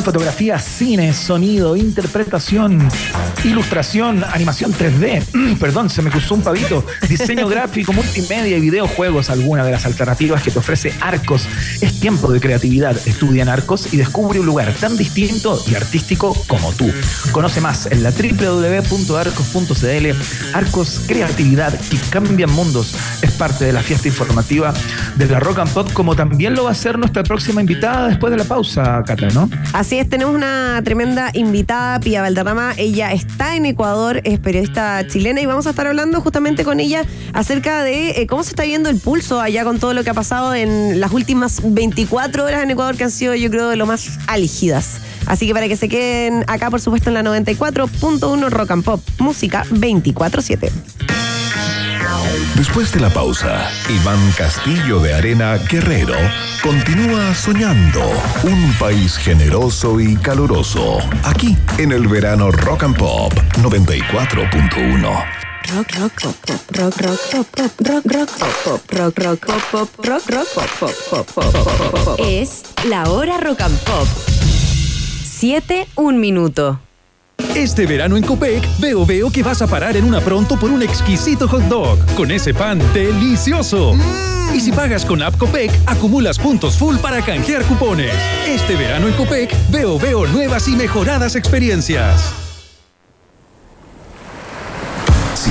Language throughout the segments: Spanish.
Fotografía, cine, sonido, interpretación, ilustración, animación 3D. Perdón, se me cruzó un pavito. Diseño gráfico, multimedia y videojuegos, alguna de las alternativas que te ofrece Arcos. Es tiempo de creatividad. Estudia en Arcos y descubre un lugar tan distinto y artístico como tú. Conoce más en la www.arcos.cl. Arcos, creatividad que cambia mundos. Es parte de la fiesta informativa de la Rock and Pop, como también lo va a ser nuestra próxima invitada después de la pausa, Cata, ¿no? Es, tenemos una tremenda invitada, Pia Valderrama. Ella está en Ecuador, es periodista chilena y vamos a estar hablando justamente con ella acerca de eh, cómo se está viendo el pulso allá con todo lo que ha pasado en las últimas 24 horas en Ecuador, que han sido, yo creo, de lo más álgidas. Así que para que se queden acá, por supuesto, en la 94.1 Rock and Pop, música 24-7. Después de la pausa, Iván Castillo de Arena Guerrero continúa soñando un país generoso y caluroso. Aquí, en el verano Rock and Pop 94.1. Rock, rock, rock, rock, rock, rock, rock, rock, rock, rock. Es la hora rock and pop. Siete, un minuto. Este verano en Copec, veo veo que vas a parar en una pronto por un exquisito hot dog con ese pan delicioso. Y si pagas con App Copec, acumulas puntos full para canjear cupones. Este verano en Copec, veo veo nuevas y mejoradas experiencias. Si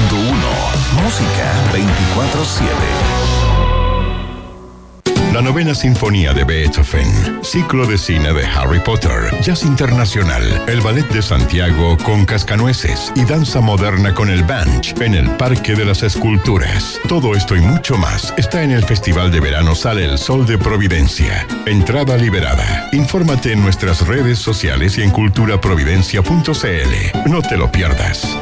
música 24/7. La novena sinfonía de Beethoven, ciclo de cine de Harry Potter, jazz internacional, el ballet de Santiago con cascanueces y danza moderna con el Banch en el Parque de las Esculturas. Todo esto y mucho más está en el Festival de Verano Sale el Sol de Providencia. Entrada liberada. Infórmate en nuestras redes sociales y en culturaprovidencia.cl. No te lo pierdas.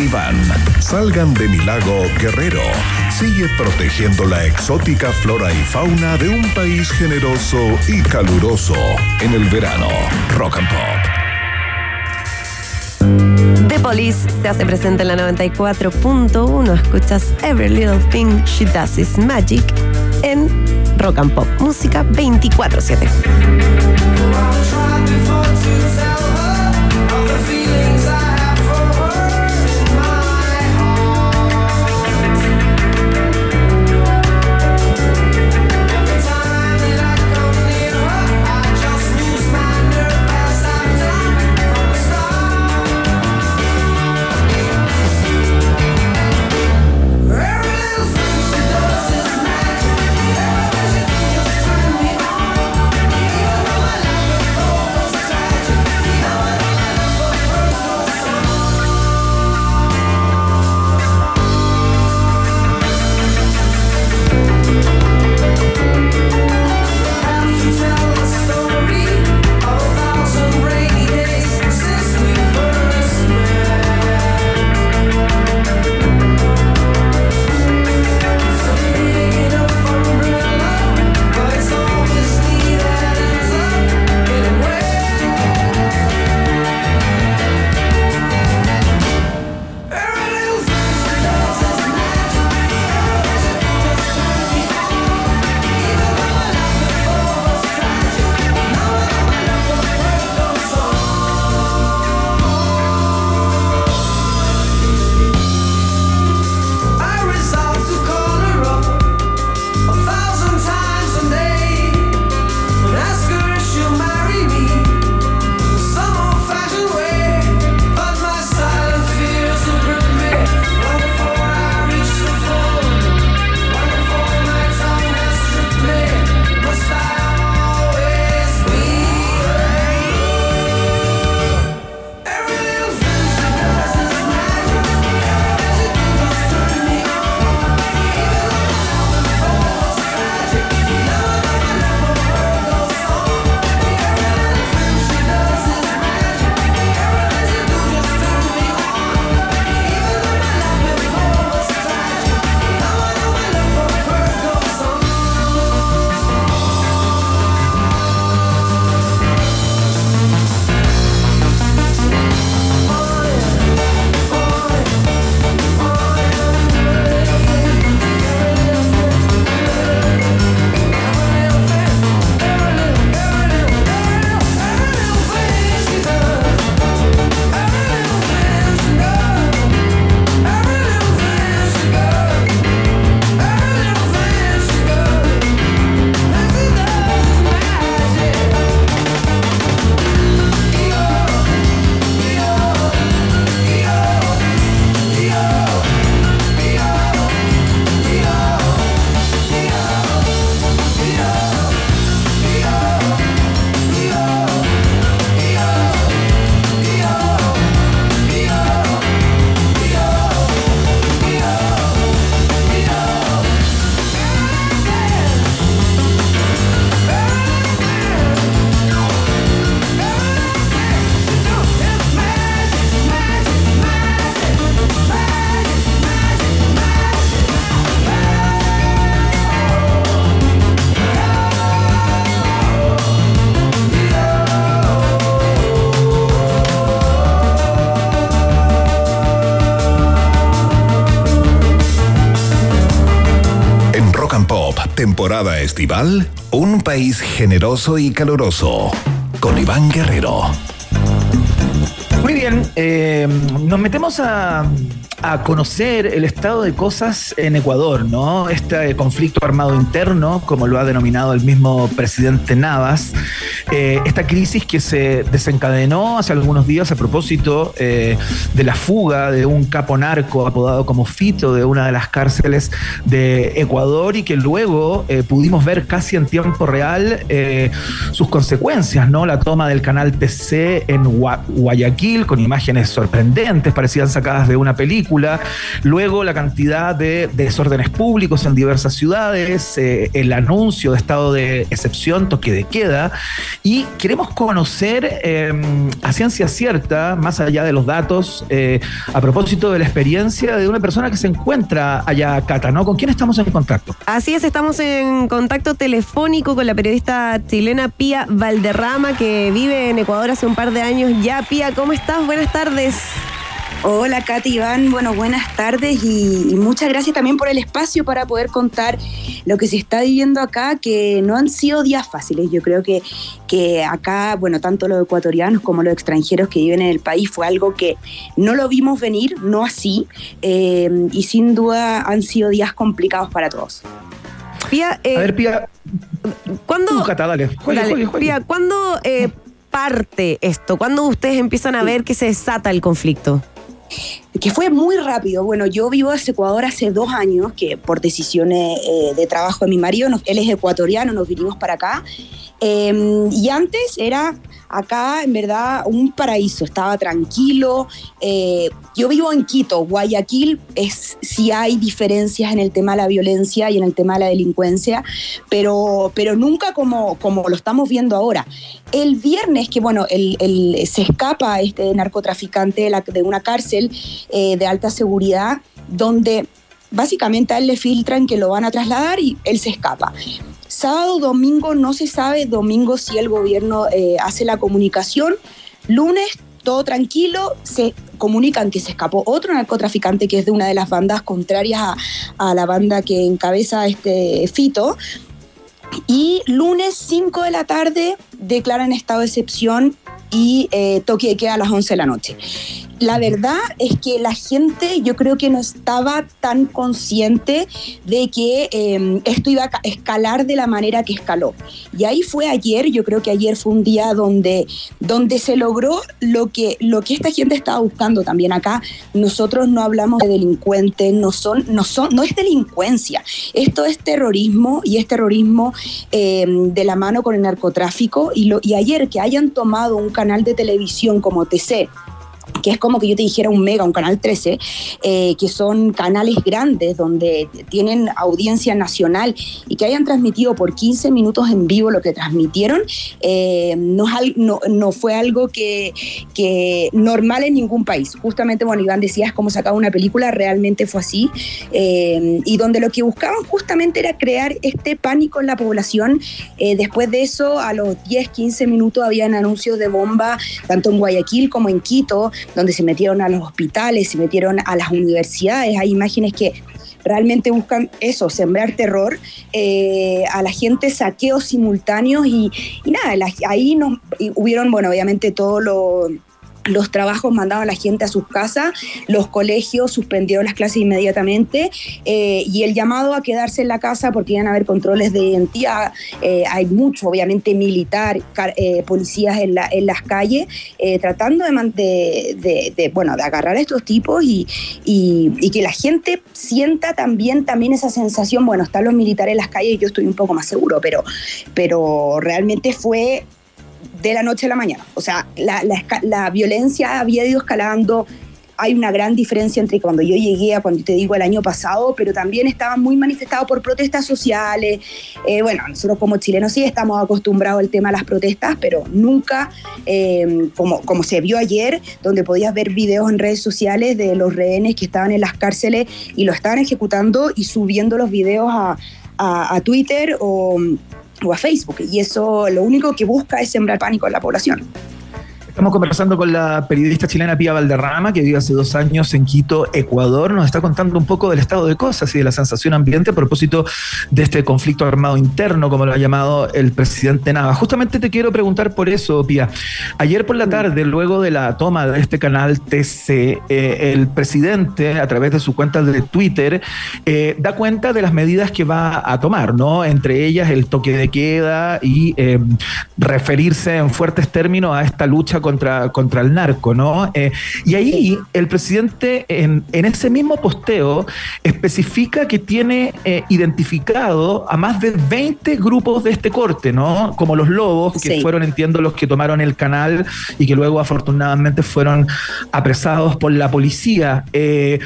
Iván, salgan de mi lago Guerrero. Sigue protegiendo la exótica flora y fauna de un país generoso y caluroso en el verano. Rock and Pop. The Police se hace presente en la 94.1. Escuchas Every Little Thing She Does Is Magic en Rock and Pop. Música 24-7. Temporada estival, un país generoso y caluroso. Con Iván Guerrero. Muy bien, eh, nos metemos a, a conocer el estado de cosas en Ecuador, ¿no? Este conflicto armado interno, como lo ha denominado el mismo presidente Navas, eh, esta crisis que se desencadenó hace algunos días a propósito eh, de la fuga de un capo narco apodado como Fito de una de las cárceles de Ecuador y que luego eh, pudimos ver casi en tiempo real sus consecuencias, ¿no? La toma del canal TC en Guayaquil con imágenes sorprendentes, parecían sacadas de una película luego la cantidad de, desórdenes públicos en diversas ciudades, el anuncio de estado de excepción, toque de queda, y queremos conocer em, a ciencia cierta, más allá de los datos, eh, a propósito de la experiencia de una persona que se encuentra allá, Cata, ¿no? ¿Con quién estamos en contacto? Así es, estamos en contacto telefónico con la periodista chilena Pía Valderrama, que vive en Ecuador hace un par de años ya. Pía, ¿cómo estás? Buenas tardes. Hola Katy Iván, bueno, buenas tardes y, muchas gracias también por el espacio para poder contar lo que se está viviendo acá, que no han sido días fáciles. Yo creo que, que acá, bueno, tanto los ecuatorianos como los extranjeros que viven en el país fue algo que no lo vimos venir, no así, eh, y sin duda han sido días complicados para todos. Pía, eh, A ver, Pía, ¿cuándo, Pía, ¿cuándo eh, parte esto? ¿Cuándo ustedes empiezan a ver que se desata el conflicto? Que fue muy rápido. Bueno, yo vivo en Ecuador hace dos años, que por decisiones eh, de trabajo de mi marido, él es ecuatoriano, nos vinimos para acá. Em, y antes era acá, en verdad, un paraíso, estaba tranquilo. Eh, yo vivo en Quito, Guayaquil, es si hay diferencias en el tema de la violencia y en el tema de la delincuencia, pero, pero nunca como, como lo estamos viendo ahora. El viernes, que bueno, el, se escapa este narcotraficante de, de una cárcel eh, de alta seguridad, donde básicamente a él le filtran que lo van a trasladar y él se escapa. Sábado, domingo no se sabe, domingo si el gobierno eh, hace la comunicación, lunes todo tranquilo, se comunican que se escapó otro narcotraficante que es de una de las bandas contrarias a, la banda que encabeza este Fito. Y lunes 5 de la tarde declaran estado de excepción y eh, toque de queda a las 11 de la noche la verdad es que la gente yo creo que no estaba tan consciente de que em, esto iba a escalar de la manera que escaló. Y ahí fue ayer, yo creo que ayer fue un día donde, donde se logró lo que, lo que esta gente estaba buscando también acá. Nosotros no hablamos de delincuentes, no, son, no, son, no es delincuencia, esto es terrorismo y es terrorismo em, de la mano con el narcotráfico. Y, lo, y ayer que hayan tomado un canal de televisión como TC, que es como que yo te dijera un mega, un canal 13, eh, que son canales grandes donde tienen audiencia nacional y que hayan transmitido por 15 minutos en vivo lo que transmitieron, eh, no, fue algo que, normal en ningún país. Justamente, bueno, Iván decía, es como sacaba una película, realmente fue así, eh, y donde lo que buscaban justamente era crear este pánico en la población. después de eso, a los 10, 15 minutos habían anuncios de bomba, tanto en Guayaquil como en Quito, donde se metieron a los hospitales, se metieron a las universidades. Hay imágenes que realmente buscan eso, sembrar terror eh, a la gente, saqueos simultáneos y, nada, ahí nos, hubieron, bueno, obviamente todo lo los trabajos mandaban a la gente a sus casas, los colegios suspendieron las clases inmediatamente eh, y el llamado a quedarse en la casa porque iban a haber controles de identidad. Eh, hay mucho, obviamente, militar, eh, policías en, la, en, las calles, tratando de, bueno, de agarrar a estos tipos y, y, que la gente sienta también, también esa sensación, bueno, están los militares en las calles, yo estoy un poco más seguro, pero, pero realmente fue de la noche a la mañana. O sea, la, violencia había ido escalando. Hay una gran diferencia entre cuando yo llegué a cuando te digo el año pasado, pero también estaba muy manifestado por protestas sociales. Eh, bueno, nosotros como chilenos sí estamos acostumbrados al tema de las protestas, pero nunca, eh, como, como se vio ayer, donde podías ver videos en redes sociales de los rehenes que estaban en las cárceles y lo estaban ejecutando y subiendo los videos a, a Twitter o o a Facebook. Y eso lo único que busca es sembrar pánico en la población. Estamos conversando con la periodista chilena Pía Valderrama, que vive hace dos años en Quito, Ecuador. Nos está contando un poco del estado de cosas y de la sensación ambiente a propósito de este conflicto armado interno, como lo ha llamado el presidente Nava. Justamente te quiero preguntar por eso, Pía. Ayer por la tarde, luego de la toma de este canal TC, eh, el presidente, a través de su cuenta de Twitter, eh, da cuenta de las medidas que va a tomar, ¿no? Entre ellas el toque de queda y eh, referirse en fuertes términos a esta lucha con contra, contra el narco, ¿no? Eh, y ahí el presidente en, en, ese mismo posteo especifica que tiene eh, identificado a más de 20 grupos de este corte, ¿no? Como los lobos, que fueron, entiendo, los que tomaron el canal y que luego afortunadamente fueron apresados por la policía. Eh,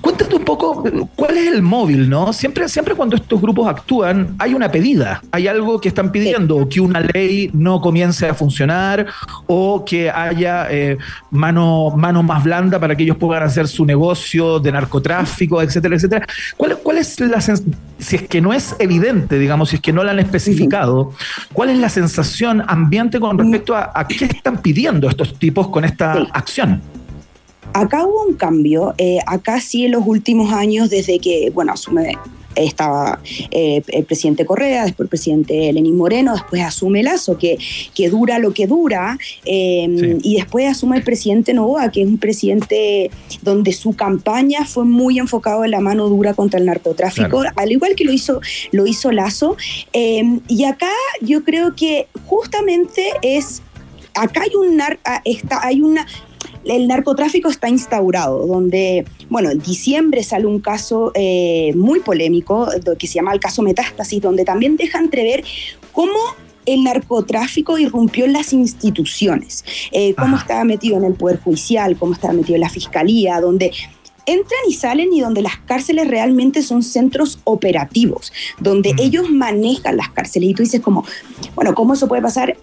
cuéntate un poco cuál es el móvil, ¿no? Siempre, siempre cuando estos grupos actúan hay una pedida, hay algo que están pidiendo, que una ley no comience a funcionar o que haya eh, mano, mano más blanda para que ellos puedan hacer su negocio de narcotráfico, etcétera, etcétera. ¿Cuál, cuál es la si es que no es evidente, digamos, si es que no la han especificado, cuál es la sensación ambiente con respecto a, a qué están pidiendo estos tipos con esta acción? Acá hubo un cambio, eh, acá sí en los últimos años, desde que, bueno, asume estaba eh, el presidente Correa, después el presidente Lenín Moreno, después asume Lazo, que, que dura lo que dura, em, y después asume el presidente Novoa, que es un presidente donde su campaña fue muy enfocado en la mano dura contra el narcotráfico, al igual que lo hizo, lo hizo Lazo. Em, y acá yo creo que justamente es acá hay un ah, hay una el narcotráfico está instaurado, donde, bueno, en diciembre sale un caso eh, muy polémico que se llama el caso Metástasis, donde también deja entrever cómo el narcotráfico irrumpió en las instituciones, eh, cómo estaba metido en el Poder Judicial, cómo estaba metido en la Fiscalía, donde entran y salen y donde las cárceles realmente son centros operativos, donde ellos manejan las cárceles. Y tú dices como, bueno, ¿cómo eso puede pasar?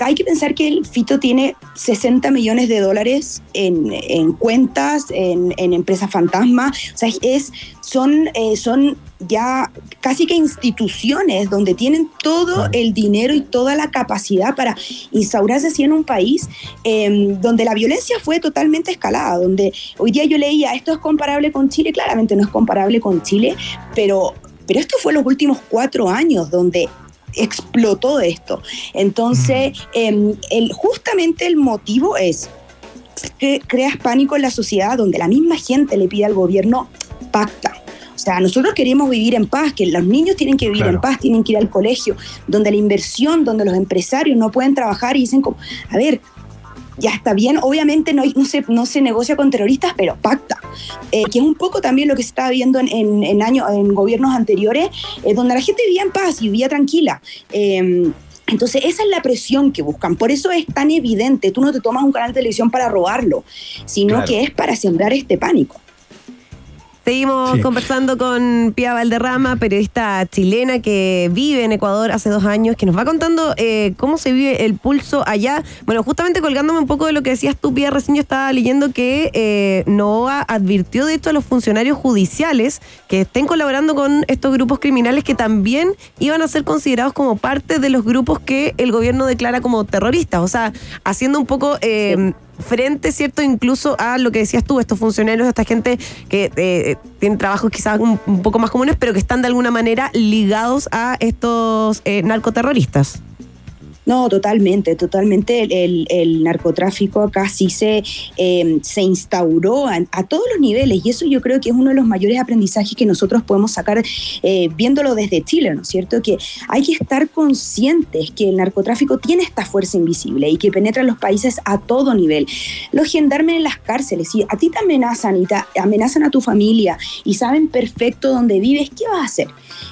Hay que pensar que el Fito tiene 60 millones de dólares en, cuentas, en, empresas fantasma. O sea, es, son, eh, son ya casi que instituciones donde tienen todo el dinero y toda la capacidad para instaurarse así en un país em, donde la violencia fue totalmente escalada, donde hoy día yo leía, esto es comparable con Chile, claramente no es comparable con Chile, pero, pero esto fue los últimos cuatro años donde explotó esto. Entonces, em, el, justamente el motivo es que creas pánico en la sociedad donde la misma gente le pide al gobierno pacta o sea, nosotros queremos vivir en paz, que los niños tienen que vivir en paz, tienen que ir al colegio, donde la inversión, donde los empresarios no pueden trabajar y dicen como, a ver, ya está bien, obviamente no, no, se, no se negocia con terroristas, pero pacta, eh, que es un poco también lo que se estaba viendo en, en, años, en gobiernos anteriores, eh, donde la gente vivía en paz y vivía tranquila. Em, entonces, esa es la presión que buscan. Por eso es tan evidente. Tú no te tomas un canal de televisión para robarlo, sino que es para sembrar este pánico. Seguimos conversando con Pia Valderrama, periodista chilena que vive en Ecuador hace dos años, que nos va contando eh, cómo se vive el pulso allá. Bueno, justamente colgándome un poco de lo que decías tú, Pia, recién yo estaba leyendo que eh, NOA advirtió de esto a los funcionarios judiciales que estén colaborando con estos grupos criminales que también iban a ser considerados como parte de los grupos que el gobierno declara como terroristas. O sea, haciendo un poco... Eh, frente, ¿cierto? Incluso a lo que decías tú, estos funcionarios, esta gente que eh, tiene trabajos quizás un, poco más comunes, pero que están de alguna manera ligados a estos eh, narcoterroristas. No, totalmente, totalmente. El, narcotráfico acá sí se, em, se instauró a, todos los niveles y eso yo creo que es uno de los mayores aprendizajes que nosotros podemos sacar eh, viéndolo desde Chile, ¿no es cierto? Que hay que estar conscientes que el narcotráfico tiene esta fuerza invisible y que penetra en los países a todo nivel. Los gendarmes en las cárceles, si a ti te amenazan y te amenazan a tu familia y saben perfecto dónde vives, ¿qué vas a hacer?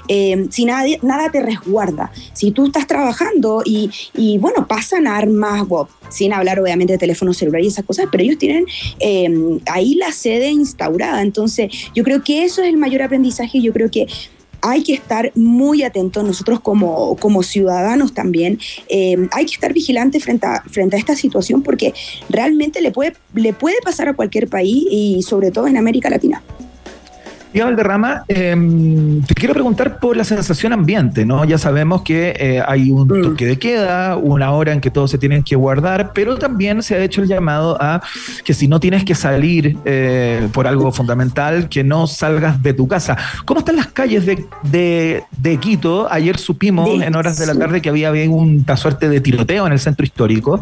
Em, si nadie, nada te resguarda, si tú estás trabajando y, y bueno, pasan armas, sin hablar obviamente de teléfono celular y esas cosas, pero ellos tienen em, ahí la sede instaurada. Entonces, yo creo que eso es el mayor aprendizaje. Yo creo que hay que estar muy atentos nosotros como, como ciudadanos también. Em, hay que estar vigilantes frente a, frente a esta situación porque realmente le puede, le puede pasar a cualquier país y sobre todo en América Latina. Y Valderrama, eh, te quiero preguntar por la sensación ambiente, ¿no? Ya sabemos que eh, hay un Mm. toque de queda, una hora en que todos se tienen que guardar, pero también se ha hecho el llamado a que si no tienes que salir eh, por algo fundamental, que no salgas de tu casa. ¿Cómo están las calles de, de- de Quito? Ayer supimos De- en horas de la tarde que había, había una suerte de tiroteo en el centro histórico.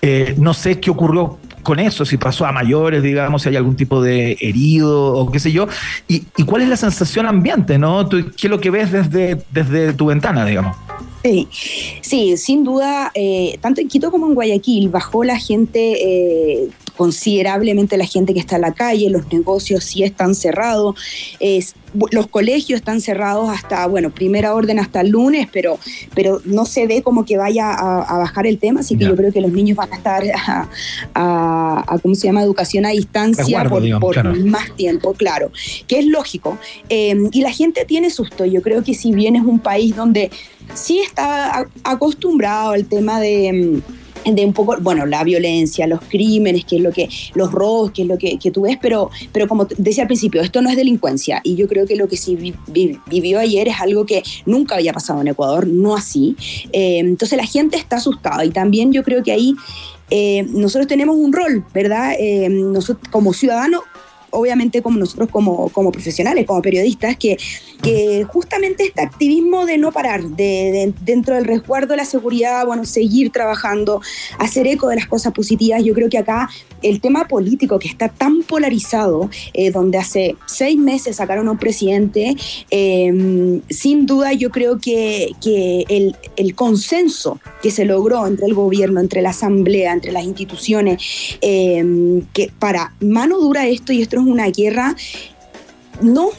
Eh, no sé qué ocurrió con eso, si pasó a mayores, digamos, si hay algún tipo de herido o qué sé yo. ¿Y, y cuál es la sensación ambiente, no? ¿Qué es lo que ves desde, desde tu ventana, digamos? Sí, sí, sin duda, eh, tanto en Quito como en Guayaquil bajó la gente, eh, considerablemente la gente que está en la calle, los negocios sí están cerrados, los colegios están cerrados hasta, bueno, primera orden hasta el lunes, pero, pero no se ve como que vaya a, a bajar el tema, así que Ya. yo creo que los niños van a estar a, a- a, ¿cómo se llama?, educación a distancia Resguardo, por, digamos, por claro. más tiempo, claro, que es lógico. Eh, y la gente tiene susto. Yo creo que si bien es un país donde sí está acostumbrado al tema de, mm, de un poco, bueno, la violencia, los crímenes, que es lo que, los robos, que es lo que, que tú ves, pero, pero como decía al principio, esto no es delincuencia. Y yo creo que lo que sí vi- vi- vivió ayer es algo que nunca había pasado en Ecuador, no así. Eh, entonces la gente está asustada y también yo creo que ahí eh, nosotros tenemos un rol, ¿verdad? Eh, nosotros como ciudadanos obviamente como nosotros como, como profesionales, como periodistas, que, que justamente este activismo de no parar, de, de- dentro del resguardo de la seguridad, bueno, seguir trabajando, hacer eco de las cosas positivas, yo creo que acá el tema político que está tan polarizado, eh, donde hace seis meses sacaron a un presidente, eh, sin duda yo creo que, que el, el consenso que se logró entre el gobierno, entre la asamblea, entre las instituciones, eh, que para mano dura esto, y esto es una guerra no,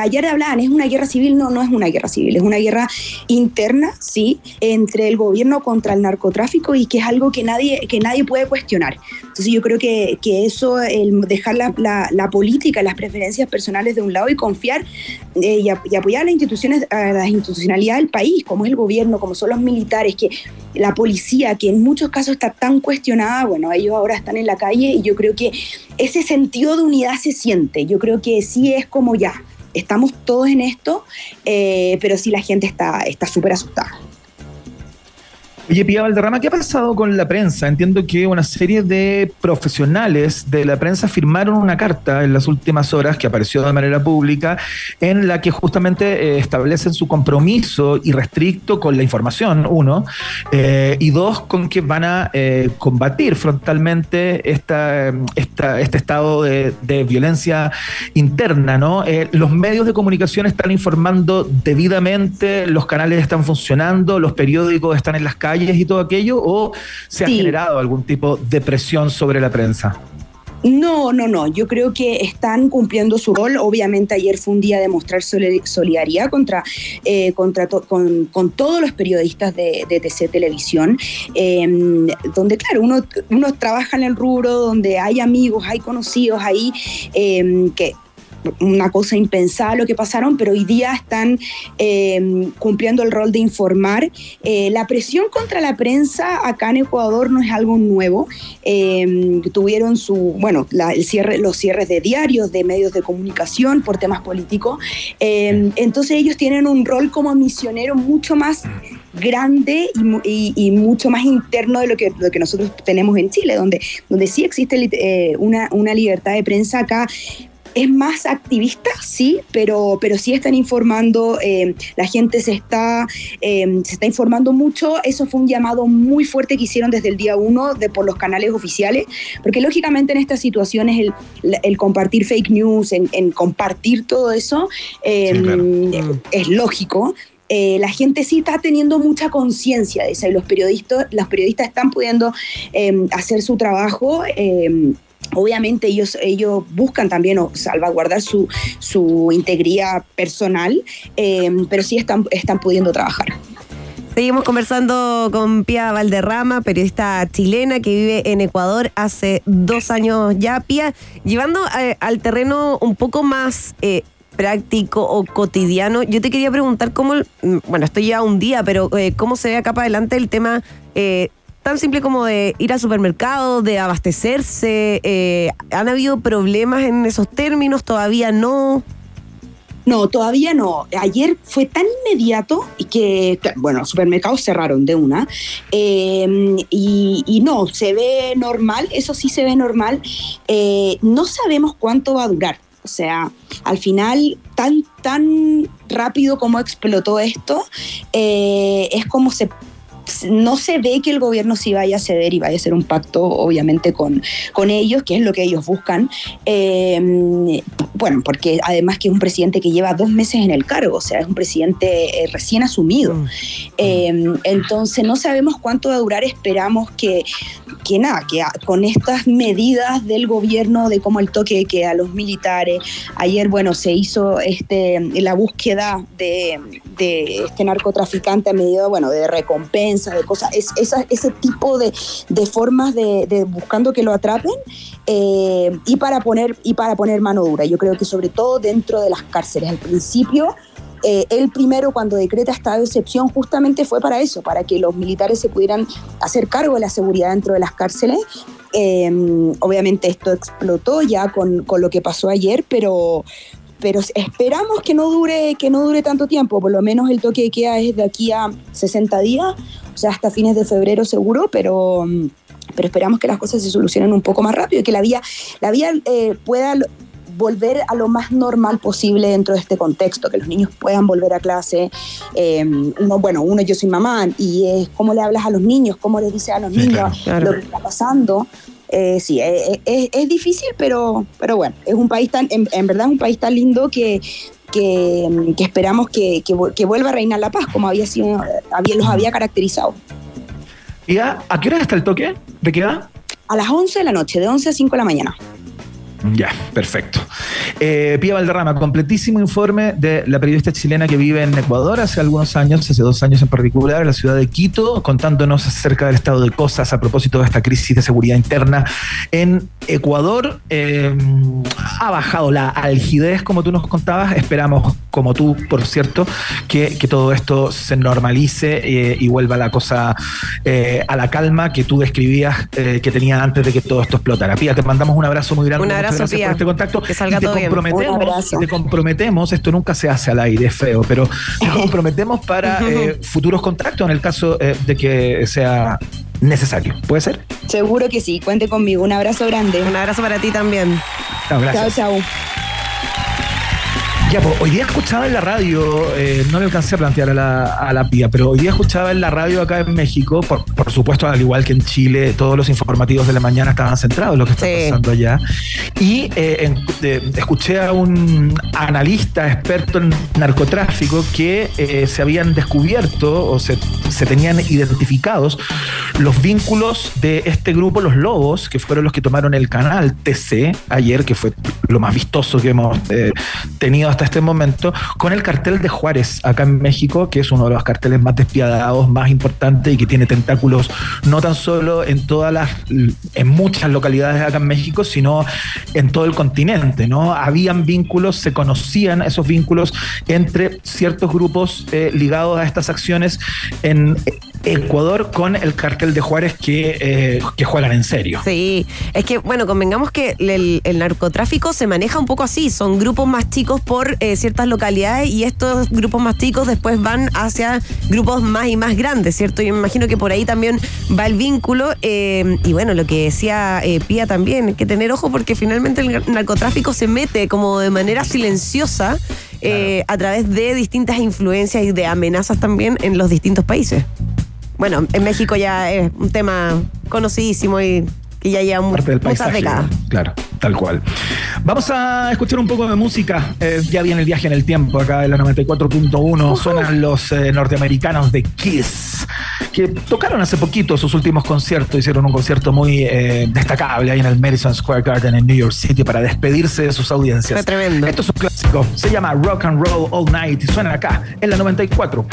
ayer hablaban, es una guerra civil, no, no es una guerra civil, es una guerra interna, sí, entre el gobierno contra el narcotráfico y que es algo que nadie, que nadie puede cuestionar. Entonces yo creo que, que eso, el dejar la, la- política, las preferencias personales de un lado y confiar eh, y, ap- y apoyar a las instituciones, a la del país, como es el gobierno, como son los militares, que la policía, que en muchos casos está tan cuestionada, bueno, ellos ahora están en la calle y yo creo que ese sentido de unidad se siente. Yo creo que sí es como ya, estamos todos en esto, eh, pero sí la gente está está súper asustada. Oye, Pía Valderrama, ¿qué ha pasado con la prensa? Entiendo que una serie de profesionales de la prensa firmaron una carta en las últimas horas que apareció de manera pública en la que justamente eh, establecen su compromiso irrestricto con la información, uno, eh, y dos, con que van a eh, combatir frontalmente esta, este estado de, de violencia interna, ¿no? Los medios de comunicación están informando debidamente, los canales están funcionando, los periódicos están en las calles y todo aquello, o se ha generado algún tipo de presión sobre la prensa? No, no, no. Yo creo que están cumpliendo su rol. Obviamente ayer fue un día de mostrar soli- solidaridad contra, eh, contra to- con, con todos los periodistas de, de TC Televisión, eh, donde claro, uno, uno trabaja en el rubro, donde hay amigos, hay conocidos ahí eh, que una cosa impensada lo que pasaron, pero hoy día están eh, cumpliendo el rol de informar. Eh, la presión contra la prensa acá en Ecuador no es algo nuevo. Eh, tuvieron su, bueno, el cierre, los cierres de diarios, de medios de comunicación por temas políticos. Eh, entonces ellos tienen un rol como misionero mucho más grande y, mu- y- y mucho más interno de lo que, lo que nosotros tenemos en Chile, donde, donde sí existe eh, una, una libertad de prensa acá es más activista, sí, pero, pero sí están informando, eh, la gente se está, eh, se está informando mucho. Eso fue un llamado muy fuerte que hicieron desde el día uno de, por los canales oficiales, porque lógicamente en estas situaciones el, el compartir fake news, en, en compartir todo eso, eh, Sí, claro. es lógico. Eh, la gente sí está teniendo mucha conciencia de eso y los periodistas, los periodistas están pudiendo eh, hacer su trabajo. eh, Obviamente ellos, ellos buscan también salvaguardar su, su integridad personal, eh, pero sí están, están pudiendo trabajar. Seguimos conversando con Pia Valderrama, periodista chilena que vive en Ecuador hace dos años ya. Pia, llevando eh, al terreno un poco más eh, práctico o cotidiano, yo te quería preguntar cómo, mm, bueno, estoy ya un día, pero eh, cómo se ve acá para adelante el tema tan simple como de ir al supermercado, de abastecerse. eh, ¿Han habido problemas en esos términos? ¿Todavía no? No, todavía no. Ayer fue tan inmediato que, bueno, supermercados cerraron de una. Eh, y, no, se ve normal, eso sí se ve normal. Eh, no sabemos cuánto va a durar. O sea, al final, tan, tan rápido como explotó esto, eh, es como se no se ve que el gobierno sí vaya a ceder y vaya a hacer un pacto, obviamente, con, con ellos, que es lo que ellos buscan. Eh, bueno, porque además que es un presidente que lleva dos meses en el cargo, o sea, es un presidente eh, recién asumido. Mm. Eh, entonces, no sabemos cuánto va a durar, esperamos que, que nada, que con estas medidas del gobierno de cómo el toque que a los militares, ayer, bueno, se hizo este, la búsqueda de, de este narcotraficante a medida, bueno, de recompensa de cosas, es, ese tipo de, formas de, buscando que lo atrapen eh, y, para poner, y para poner mano dura. Yo creo que sobre todo dentro de las cárceles. Al principio, eh, él primero cuando decreta esta excepción justamente fue para eso, para que los militares se pudieran hacer cargo de la seguridad dentro de las cárceles. Eh, obviamente esto explotó ya con, con, lo que pasó ayer, pero, pero esperamos que no dure que no dure tanto tiempo, por lo menos el toque de queda es de aquí a 60 días, o sea, hasta fines de febrero seguro, pero pero esperamos que las cosas se solucionen un poco más rápido y que la vía la vía eh, pueda volver a lo más normal posible dentro de este contexto, que los niños puedan volver a clase. Eh, uno, bueno, uno, yo soy mamá, y es cómo le hablas a los niños, cómo les dices a los niños lo que está pasando. Eh, sí, eh, eh, es, difícil, pero, pero bueno, es un país tan, en, verdad es un país tan lindo que, que, esperamos que, que, vuelva a reinar la paz, como había sido, había, los había caracterizado. ¿Y a, a qué hora está el toque? ¿De qué edad? A las 11 de la noche, de 11 a 5 de la mañana. Ya, perfecto. Eh, Pía Valderrama, completísimo informe de la periodista chilena que vive en Ecuador hace algunos años, hace dos años en particular, en la ciudad de Quito, contándonos acerca del estado de cosas a propósito de esta crisis de seguridad interna en Ecuador. Eh, ha bajado la algidez, como tú nos contabas. Esperamos, como tú, por cierto, que, todo esto se normalice eh, y vuelva la cosa a la calma que tú describías que tenía antes de que todo esto explotara. Pía, te mandamos un abrazo muy grande gracias por este contacto. Que salga te todo comprometemos, Te comprometemos, esto nunca se hace al aire, feo, pero te comprometemos para eh, futuros contactos en el caso eh, de que sea necesario. ¿Puede ser? Seguro que sí, cuente conmigo. Un abrazo grande. Un abrazo para ti también. Chao, gracias. Chao, chao. Ya, pues, hoy día escuchaba en la radio, eh, no le alcancé a plantear a la, a la pía, pero hoy día escuchaba en la radio acá en México, por, por, supuesto, al igual que en Chile, todos los informativos de la mañana estaban centrados en lo que está pasando allá. Y eh, escuché a un analista experto en narcotráfico que eh, se habían descubierto o se, se tenían identificados los vínculos de este grupo, los Lobos, que fueron los que tomaron el canal TC ayer, que fue lo más vistoso que hemos tenido hasta hasta este momento con el cartel de Juárez acá en México, que es uno de los carteles más despiadados, más importantes y que tiene tentáculos no tan solo en todas las, en muchas localidades acá en México, sino en todo el continente, ¿no? Habían vínculos, se conocían esos vínculos entre ciertos grupos eh, ligados a estas acciones en Ecuador con el cartel de Juárez que, eh, que juegan en serio. Sí, es que, bueno, convengamos que el, el, narcotráfico se maneja un poco así, son grupos más chicos por eh, ciertas localidades y estos grupos más chicos después van hacia grupos más y más grandes, ¿cierto? Yo me imagino que por ahí también va el vínculo eh, y bueno, lo que decía Pía también, hay que tener ojo porque finalmente el narcotráfico se mete como de manera silenciosa. a través de distintas influencias y de amenazas también en los distintos países. Bueno, en México ya es un tema conocidísimo y que ya llevan parte del muchas décadas. Claro, tal cual. Vamos a escuchar un poco de música. Eh, ya viene el viaje en el tiempo acá en la 94.1. Uh. Suenan los eh, norteamericanos de Kiss, que tocaron hace poquito sus últimos conciertos. Hicieron un concierto muy eh, destacable ahí en el Madison Square Garden en New York City para despedirse de sus audiencias. Fue tremendo. Esto es un clásico. Se llama Rock and Roll All Night y suena acá en la 94.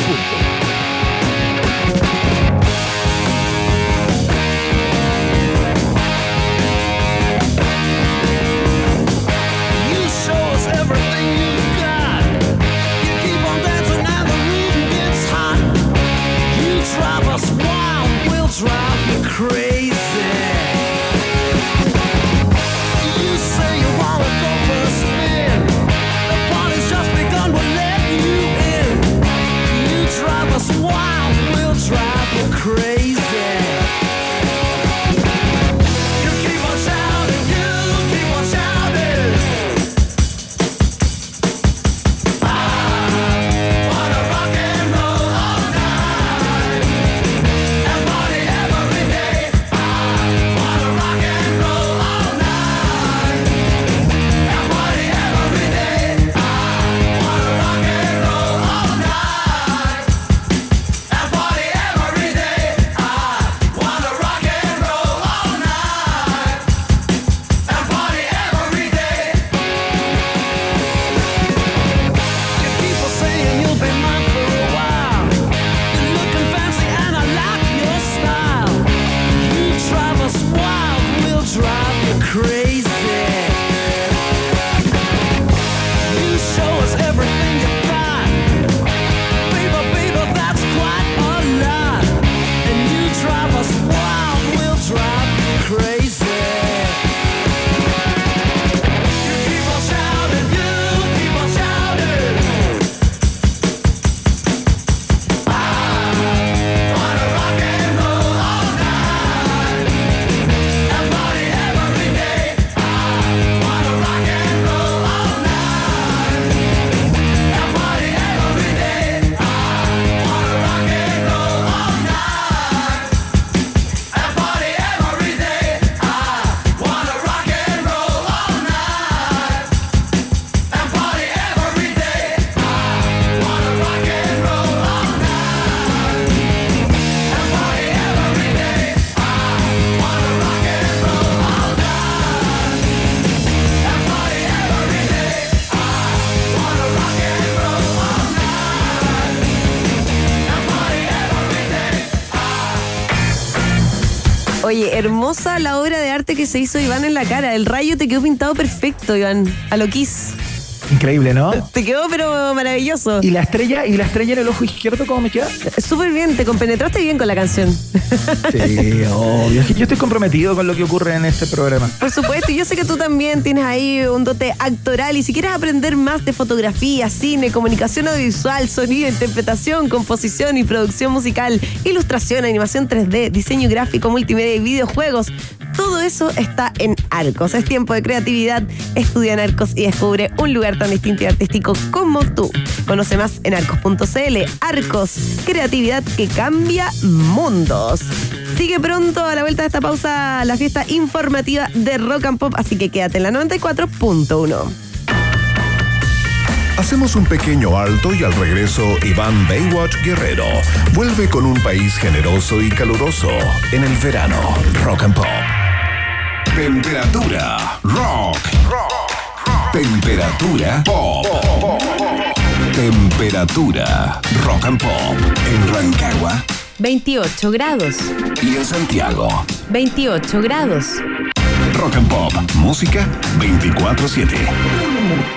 Hermosa la obra de arte que se hizo Iván en la cara. El rayo te quedó pintado perfecto, Iván. A lo Kiss. Increíble, ¿no? Te quedó pero maravilloso. ¿Y la estrella y la estrella en el ojo izquierdo cómo me queda? Súper bien, te compenetraste bien con la canción. Sí, obvio. Yo estoy comprometido con lo que ocurre en este programa. Por supuesto, y yo sé que tú también tienes ahí un dote actoral y si quieres aprender más de fotografía, cine, comunicación audiovisual, sonido, interpretación, composición y producción musical, ilustración, animación 3D, diseño gráfico, multimedia y videojuegos, todo eso está en Arcos. Es tiempo de creatividad. Estudia Arcos y descubre un lugar tan distinto y artístico como tú. Conoce más en arcos.cl. Arcos, creatividad que cambia mundos. Sigue pronto a la vuelta de esta pausa la fiesta informativa de Rock and Pop, así que quédate en la 94.1. Hacemos un pequeño alto y al regreso Iván Baywatch Guerrero vuelve con un país generoso y caluroso en el verano. Rock and Pop. Temperatura rock. Temperatura pop. Temperatura rock and pop en Rancagua 28 grados. y en Santiago. 28 grados. Rock and Pop. Música 24/7.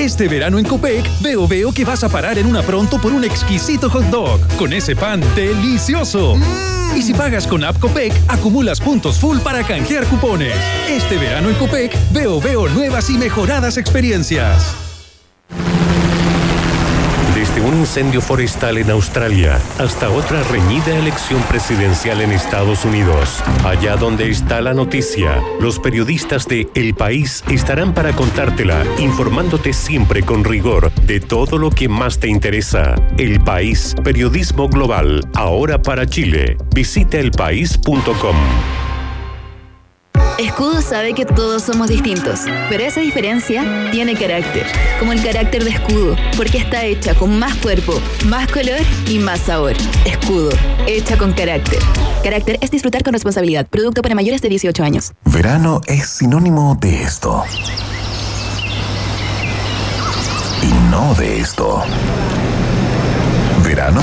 Este verano en Copec, veo veo que vas a parar en una pronto por un exquisito hot dog con ese pan delicioso. Y si pagas con App Copec, acumulas puntos full para canjear cupones. Este verano en Copec, veo veo nuevas y mejoradas experiencias. Desde un incendio forestal en Australia hasta otra reñida elección presidencial en Estados Unidos. Allá donde está la noticia, los periodistas de El País estarán para contártela, informándote siempre con rigor de todo lo que más te interesa. El País, periodismo global, ahora para Chile. Visita elpaís.com. Escudo sabe que todos somos distintos, pero esa diferencia tiene carácter, como el carácter de Escudo, porque está hecha con más cuerpo, más color y más sabor. Escudo, hecha con carácter. Carácter es disfrutar con responsabilidad. Producto para mayores de 18 años. Verano es sinónimo de esto. Y no de esto. Verano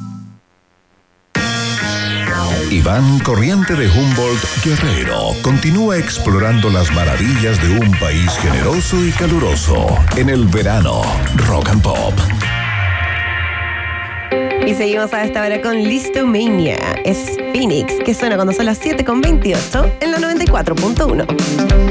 Iván Corriente de Humboldt Guerrero continúa explorando las maravillas de un país generoso y caluroso en el verano Rock and Pop. Y seguimos a esta hora con Listomania. Es Phoenix, que suena cuando son las 7 con 28 en la 94.1.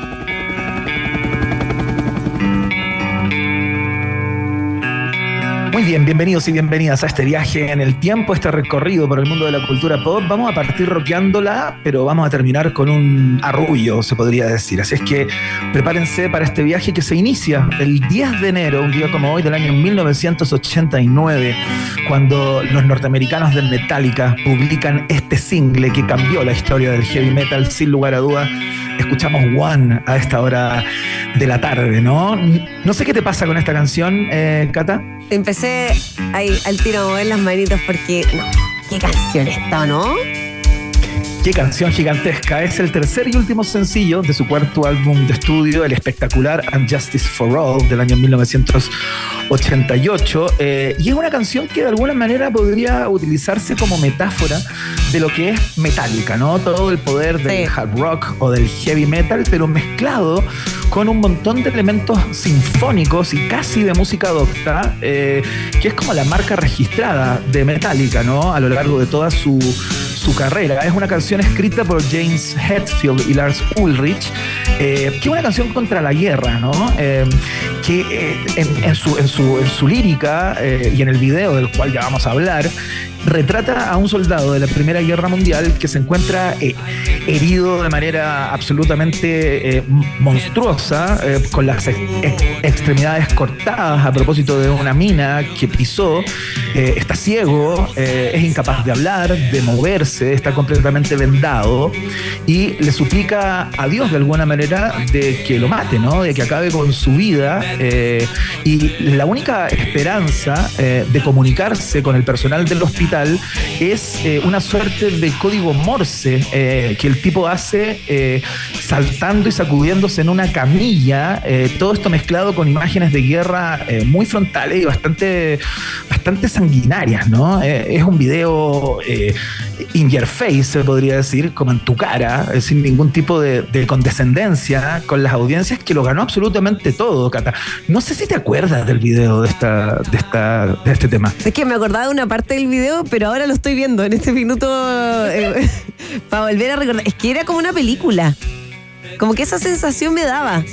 Bienvenidos y bienvenidas a este viaje en el tiempo, este recorrido por el mundo de la cultura pop. Vamos a partir rockeándola, pero vamos a terminar con un arrullo, se podría decir. Así es que prepárense para este viaje que se inicia el 10 de enero, un día como hoy del año 1989, cuando los norteamericanos de Metallica publican este single que cambió la historia del heavy metal sin lugar a dudas. Escuchamos One a esta hora de la tarde, ¿no? No sé qué te pasa con esta canción, eh, Cata. Empecé ahí al tiro mover las manitos porque, no, qué canción esta, ¿no? Qué canción gigantesca. Es el tercer y último sencillo de su cuarto álbum de estudio, el espectacular And Justice for All, del año 1988. Eh, y es una canción que de alguna manera podría utilizarse como metáfora de lo que es metálica, ¿no? Todo el poder del hard rock o del heavy metal, pero mezclado con un montón de elementos sinfónicos y casi de música docta, eh, que es como la marca registrada de Metallica, ¿no? A lo largo de toda su, su carrera. Es una canción escrita por James Hetfield y Lars Ulrich, eh, que es una canción contra la guerra, ¿no? Eh, que eh, en, en su, en, su, en su lírica y en el video del cual ya vamos a hablar, retrata a un soldado de la Primera Guerra Mundial que se encuentra eh, herido de manera absolutamente eh, monstruosa, eh, con las ex- ex- extremidades cortadas a propósito de una mina que pisó, eh, está ciego, eh, es incapaz de hablar, de moverse, está completamente vendado y le suplica a Dios de alguna manera de que lo mate, ¿no? de que acabe con su vida eh, y la única esperanza de comunicarse con el personal del hospital es eh, una suerte de código Morse eh, que el tipo hace eh, saltando y sacudiéndose en una camilla, todo esto mezclado con imágenes de guerra muy frontales y bastante, bastante sanguinarias, ¿no? Es un video in your face, se podría decir, como en tu cara, sin ningún tipo de, de condescendencia con las audiencias que lo ganó absolutamente todo, Cata. No sé si te acuerdas del video de, esta, de, esta, de este tema. Es que me acordaba de una parte del video, pero ahora lo estoy viendo en este minuto eh, para volver a recordar. Es que era como una película. Como que esa sensación me daba.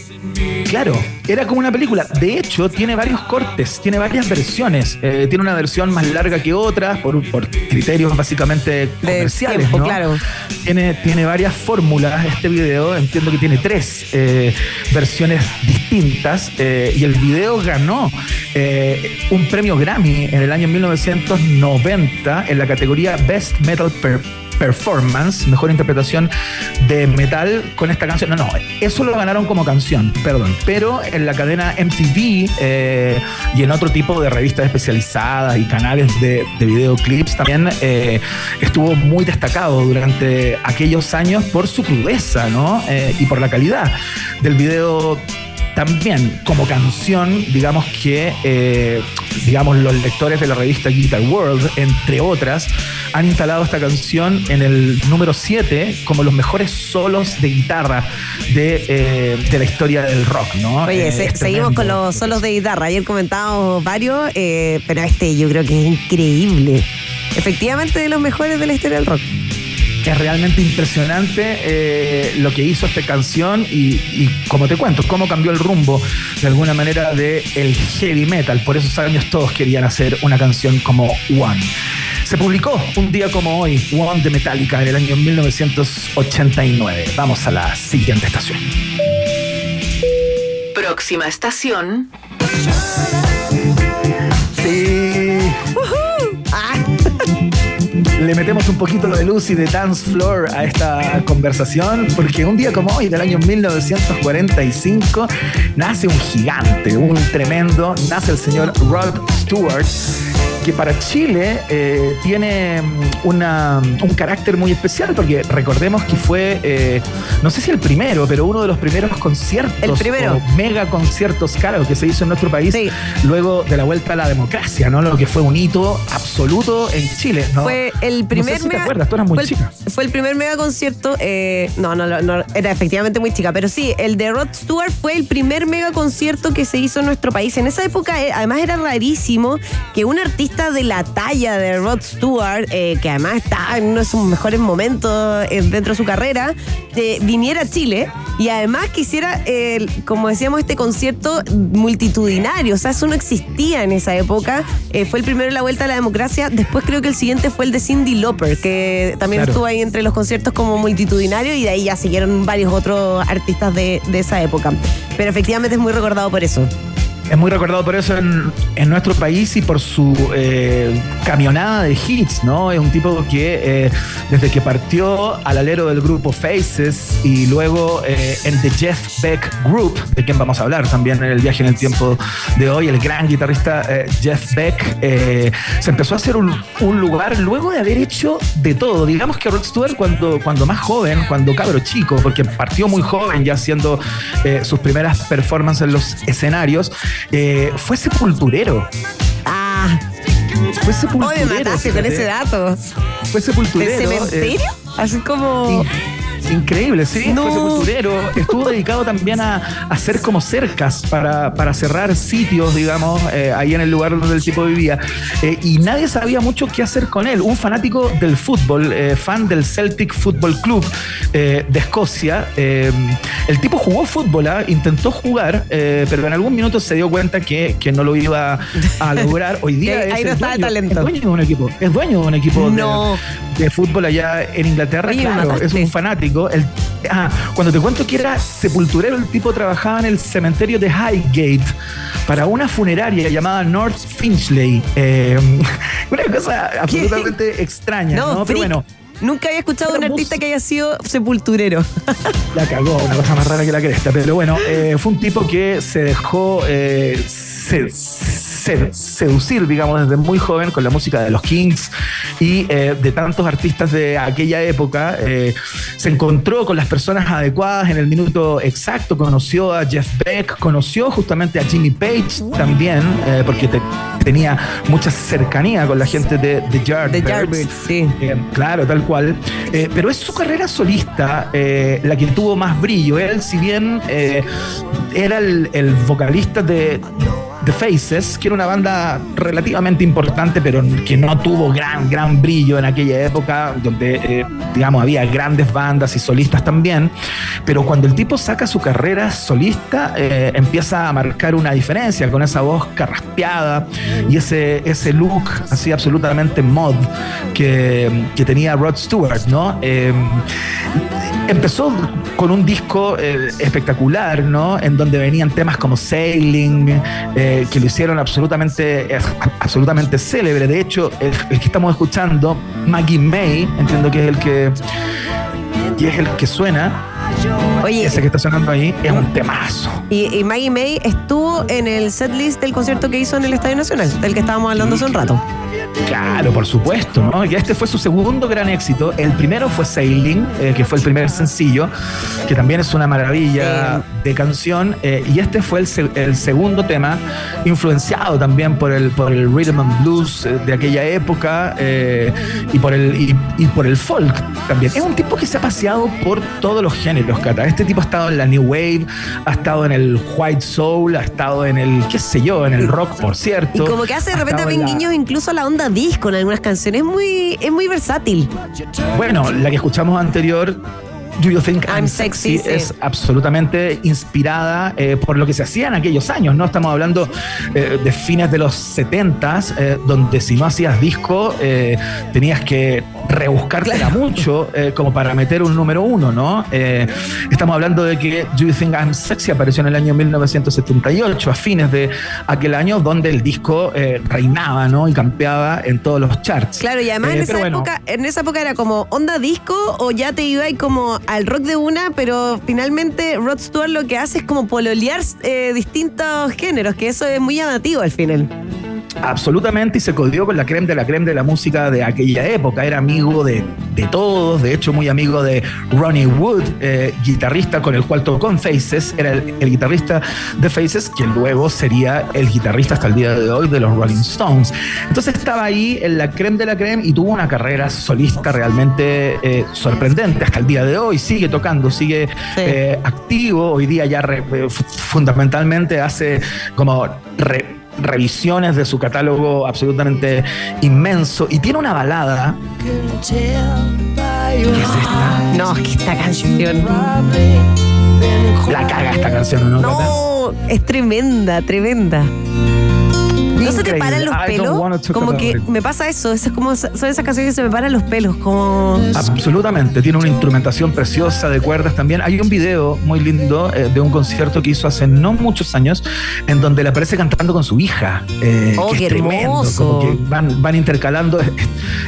Claro, era como una película. De hecho, tiene varios cortes, tiene varias versiones. Eh, tiene una versión más larga que otras por, por criterios básicamente comerciales. tiempo, ¿no? claro. Tiene, tiene varias fórmulas este video. Entiendo que tiene tres eh, versiones distintas. eh, y el video ganó un premio Grammy en el año 1990 en la categoría Best Metal Per- Performance, mejor interpretación de metal con esta canción. No, no, eso lo ganaron como canción, perdón. Pero en la cadena MTV eh, y en otro tipo de revistas especializadas y canales de, de videoclips también eh, estuvo muy destacado durante aquellos años por su crudeza, ¿no? Eh, y por la calidad del video también como canción, digamos que eh, digamos los lectores de la revista Guitar World, entre otras, han instalado esta canción en el número 7 como los mejores solos de guitarra de, eh, de la historia del rock, ¿no? Oye, Eh, se- seguimos con los solos de guitarra. Ayer comentábamos varios, pero este yo creo que es increíble. Efectivamente, de los mejores de la historia del rock. Es realmente impresionante eh, lo que hizo esta canción y, y como te cuento, cómo cambió el rumbo de alguna manera del el heavy metal. Por esos años todos querían hacer una canción como One. Se publicó un día como hoy, One de Metallica, en el año 1989. Vamos a la siguiente estación. Próxima estación. Sí. Le metemos un poquito de luz y de dance floor a esta conversación, porque un día como hoy, del año 1945, nace un gigante, un tremendo, nace el señor Rod Stewart, que para Chile eh, tiene mm, una- un carácter muy especial, porque recordemos que fue, eh, no sé si el primero, pero uno de los primeros conciertos, El primero. o mega conciertos caros que se hizo en nuestro país luego de la vuelta a la democracia, ¿no? Lo que fue un hito absoluto en Chile, ¿no? Fue el primer no sé si te mega- acuerdas, tú eras muy fue el- chica. Fue el primer mega concierto. eh, no, no, no, no, era efectivamente muy chica. Pero sí, el de Rod Stewart fue el primer mega concierto que se hizo en nuestro país. En esa época, eh, además, era rarísimo que un artista de la talla de Rod Stewart, eh, que además está en uno de sus mejores momentos eh, dentro de su carrera, eh, viniera a Chile y además eh, como decíamos, este concierto multitudinario. O sea, eso no existía en esa época. Eh, fue el primero en la vuelta a la democracia. Después creo que el siguiente fue el de Cindy Lauper, que también Claro. estuvo ahí entre los conciertos como multitudinario y de ahí ya siguieron varios otros artistas de, de esa época. Pero efectivamente es muy recordado por eso. Es muy recordado por eso en, nuestro país y por su eh, camionada de hits, ¿no? Es un tipo que eh, desde que partió al alero del grupo Faces y luego eh, en The Jeff Beck Group, de quien vamos a hablar también en el viaje en el tiempo de hoy, el gran guitarrista eh, Jeff Beck, se empezó a hacer un, lugar luego de haber de todo. Digamos que Rod Stewart cuando, cuando más joven, cuando cabro chico, porque partió muy joven ya haciendo sus primeras performances en los escenarios, eh, fue sepulturero. Ah, Fue sepulturero. me mataste con ese dato. Fue sepulturero. ¿De cementerio? eh, Así como. Increíble, sí, No. fue sepulturero. Estuvo dedicado también a, a hacer como cercas para, para cerrar sitios, digamos, eh, ahí en el lugar donde el tipo vivía. Eh, y nadie sabía mucho qué hacer con él. Un fanático del fútbol, eh, fan del Celtic Football Club eh, de Escocia. el tipo jugó fútbol, ¿ah? intentó jugar, pero en algún minuto se dio cuenta que, que no lo iba a lograr. Hoy día Que ahí es no el dueño, es de un equipo. Es dueño de un equipo No. de, fútbol allá en Inglaterra. Oye, claro, es un fanático. El, ah, cuando te cuento que era sepulturero, el tipo trabajaba en el cementerio de Highgate para una funeraria llamada North Finchley. Eh, una cosa absolutamente extraña, ¿no? Pero bueno, Nunca había escuchado de un artista que haya sido sepulturero. la cagó, una cosa más rara que la cresta. Pero bueno, eh, fue un tipo que se dejó eh, se- se- seducir, digamos, desde muy joven con la música de los Kings y eh, de tantos artistas de aquella época. Eh, se encontró con las personas adecuadas en el minuto exacto, conoció a Jeff Beck, conoció justamente a Jimmy Page también, eh, porque te- tenía mucha cercanía con la gente de, de Yardbirds. Sí. Claro, tal cual. Pero es su carrera solista la que tuvo más brillo. Él, si bien era el, el vocalista de, The Faces, que era una banda relativamente importante, pero que no tuvo gran, gran brillo en aquella época, donde, eh, digamos, había grandes bandas y solistas también. Pero cuando el tipo saca su carrera solista, eh, empieza a marcar una diferencia con esa voz carraspeada y ese, ese look así absolutamente mod que, que tenía Rod Stewart, ¿no? Eh, empezó con un disco espectacular, ¿no? En donde venían temas como Sailing, que lo hicieron absolutamente, eh, absolutamente célebre. De hecho, el, que estamos escuchando, Maggie May, entiendo que es el que, que es el que suena. Oye, ese que está sonando ahí es un temazo. Y, y Maggie May estuvo en el setlist del concierto que hizo en el Estadio Nacional, del que estábamos hablando hace un rato. Claro, por supuesto, ¿no? Y este fue su segundo gran éxito. El primero fue Sailing, eh, que fue el primer sencillo, que también es una maravilla de canción. eh, y este fue el, se- el segundo tema, influenciado también por el, por el rhythm and blues eh, de aquella época eh, y, por el, y, y por el folk también. Es un tipo que se ha paseado por todos los géneros, Cata. Este tipo ha estado en la New Wave, ha estado en el White Soul, ha estado en el, qué sé yo, en el rock, por Y cierto. como que hace de repente también la- guiños incluso a la onda disco en algunas canciones. Es muy, es muy versátil. Bueno, la que escuchamos anterior, Do You Think I'm, I'm Sexy, sí. es absolutamente inspirada eh, por lo que se hacía en aquellos años, ¿no? Estamos hablando eh, de fines de los 70 donde si no hacías disco eh, tenías que rebuscártela mucho eh, como para meter un número uno, ¿no? Eh, estamos hablando de que Do You Think I'm Sexy apareció en el año 1978, a fines de aquel año, donde el disco eh, reinaba, ¿no? Y campeaba en todos los charts. Claro, y además Eh, en, esa bueno, época, en esa época era como onda disco o ya te iba ahí como al rock de una, pero finalmente Rod Stewart lo que hace es como pololear eh, distintos géneros, que eso es muy llamativo al final. Absolutamente, y se codió con la creme de la creme de la música de aquella época. Era amigo de, de todos, de hecho, muy amigo de Ronnie Wood, eh, guitarrista con el cual tocó en Faces. Era el, el guitarrista de Faces, quien luego sería el guitarrista hasta el día de hoy de los Rolling Stones. Entonces estaba ahí en la creme de la creme y tuvo una carrera solista realmente eh, sorprendente hasta el día de hoy. Sigue tocando, sigue eh, activo. Hoy día ya re- fundamentalmente hace como re- revisiones de su catálogo absolutamente inmenso y tiene una balada ¿Qué es esta? No, es que esta canción. La caga esta canción, ¿no? No, es tremenda, tremenda. ¿No se te paran los pelos? Como que it. me pasa eso. eso es como, son esas canciones que se me paran los pelos. Como. Absolutamente, tiene una instrumentación preciosa de cuerdas también. Hay un video muy lindo eh, de un concierto que hizo hace no muchos años en donde le aparece cantando con su hija. eh, Oh, que qué es tremendo, hermoso. como que van, van intercalando est-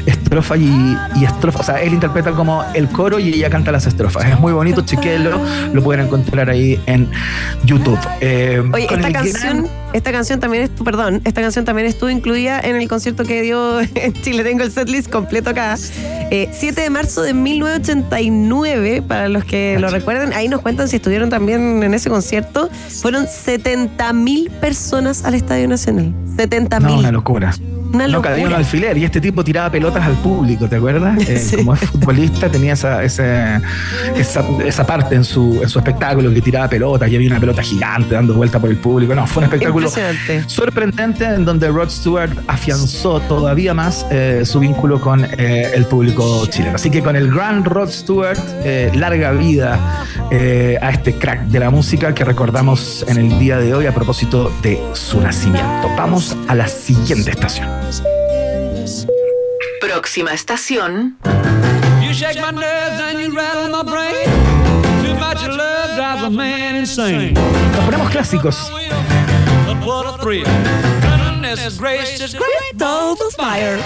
estrofa y, y estrofa. O sea, él interpreta como el coro y ella canta las estrofas. Es muy bonito, chequenlo. Lo pueden encontrar ahí en YouTube. Eh, Oye, con esta gran- canción, esta canción también es, perdón, esta canción también estuvo incluida en el concierto que dio en Chile. Tengo el setlist completo acá. Eh, 7 de marzo de 1989, para los que lo recuerden, ahí nos cuentan si estuvieron también en ese concierto. Fueron 70 mil personas al Estadio Nacional. 70 No, una locura. Una no cabía un alfiler y este tipo tiraba pelotas al público, ¿te acuerdas? Eh, Sí. Como es futbolista tenía esa, esa, esa, esa parte en su, en su espectáculo que tiraba pelotas y había una pelota gigante dando vuelta por el público. No, fue un espectáculo sorprendente en donde Rod Stewart afianzó todavía más eh, su vínculo con eh, el público chileno. Así que con el gran Rod Stewart, larga vida a este crack de la música que recordamos en el día de hoy a propósito de su nacimiento. Vamos a la siguiente estación. Próxima estación. You shake my nerves and you rattle my brain. Too much love drives a man insane. Nos ponemos clásicos. What a thrill. Goodness gracious, great balls of fire.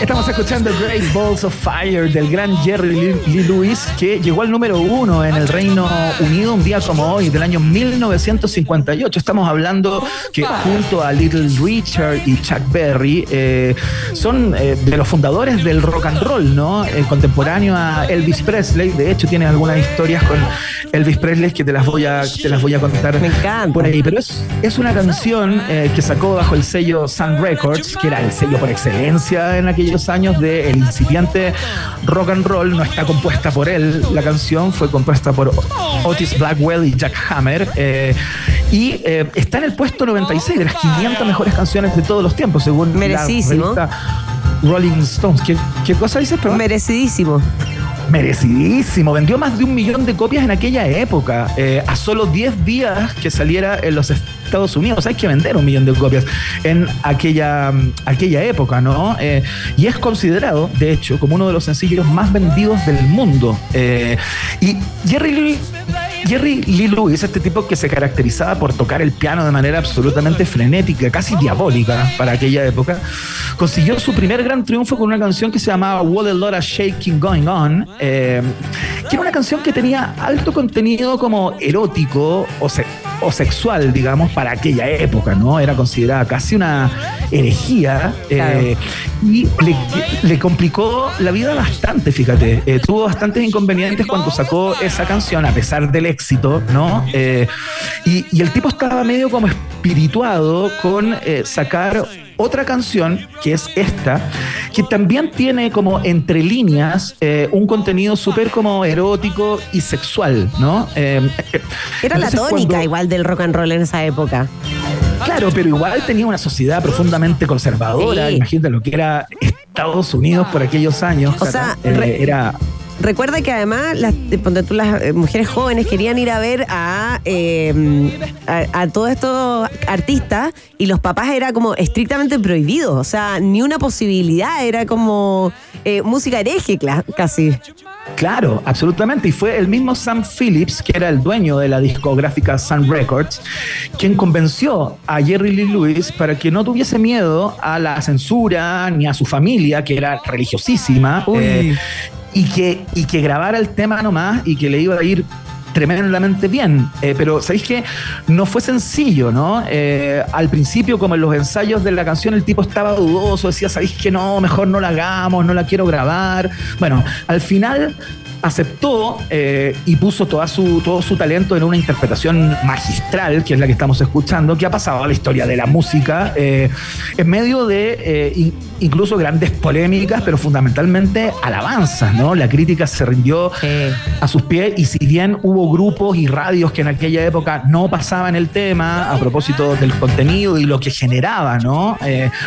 Estamos escuchando Great Balls of Fire del gran Jerry Lee, Lewis, que llegó al número uno en el Reino Unido un día como hoy, del año 1958. Estamos hablando que junto a Little Richard y Chuck Berry eh, son eh, de los fundadores del rock and roll, ¿no? Eh, contemporáneo a Elvis Presley. De hecho, tiene algunas historias con Elvis Presley que te las voy a, te las voy a contar por ahí. Pero es, es una canción eh, que sacó bajo el sello Sun Records, que era el sello por excelencia en aquellos años del incipiente rock and roll. No está compuesta por él, la canción fue compuesta por Otis Blackwell y Jack Hammer. eh, Y eh, está en el puesto 96 de las 500 mejores canciones de todos los tiempos, según la revista Rolling Stones. ¿Qué, qué cosa dices, perdón? Merecidísimo. Merecidísimo. Vendió más de un millón de copias en aquella época. eh, a solo 10 días que saliera en los Estados Unidos. Hay que vender un millón de copias en aquella, aquella época, ¿no? Eh, y es considerado, de hecho, como uno de los sencillos más vendidos del mundo. Eh, y Jerry Lee. Jerry Lee Lewis, este tipo que se caracterizaba por tocar el piano de manera absolutamente frenética, casi diabólica para aquella época, consiguió su primer gran triunfo con una canción que se llamaba What a Lot of Shaking Going On, eh, que era una canción que tenía alto contenido como erótico o, se- o sexual, digamos, para aquella época, ¿no? Era considerada casi una herejía eh, y le, le complicó la vida bastante, fíjate. Eh, tuvo bastantes inconvenientes cuando sacó esa canción, a pesar del éxito, ¿no? Eh, y, y el tipo estaba medio como espirituado con sacar otra canción, que es esta, que también tiene como entre líneas eh, un contenido súper como erótico y sexual, ¿no? Eh, Era la tónica cuando- igual del rock and roll en esa época. Claro, pero igual tenía una sociedad profundamente conservadora. Sí. Imagínate lo que era Estados Unidos por aquellos años. O sea, Eh, re- era Recuerda que además las, las mujeres jóvenes querían ir a ver a, eh, a, a todos estos artistas y los papás era como estrictamente prohibidos. O sea, ni una posibilidad, era como eh, música hereje casi. Claro, absolutamente. Y fue el mismo Sam Phillips, que era el dueño de la discográfica Sun Records, quien convenció a Jerry Lee Lewis para que no tuviese miedo a la censura ni a su familia, que era religiosísima, eh, y, que, y que grabara el tema nomás y que le iba a ir tremendamente bien. Eh, pero sabéis que no fue sencillo, ¿no? Eh, al principio, como en los ensayos de la canción, el tipo estaba dudoso, decía, sabéis que no, mejor no la hagamos, no la quiero grabar. Bueno, al final aceptó eh, y puso toda su, todo su talento en una interpretación magistral, que es la que estamos escuchando, que ha pasado a la historia de la música, eh, en medio de eh, in- incluso grandes polémicas, pero fundamentalmente alabanzas, ¿no? La crítica se rindió a sus pies y si bien hubo grupos y radios que en aquella época no pasaban el tema a propósito del contenido y lo que generaba, ¿no?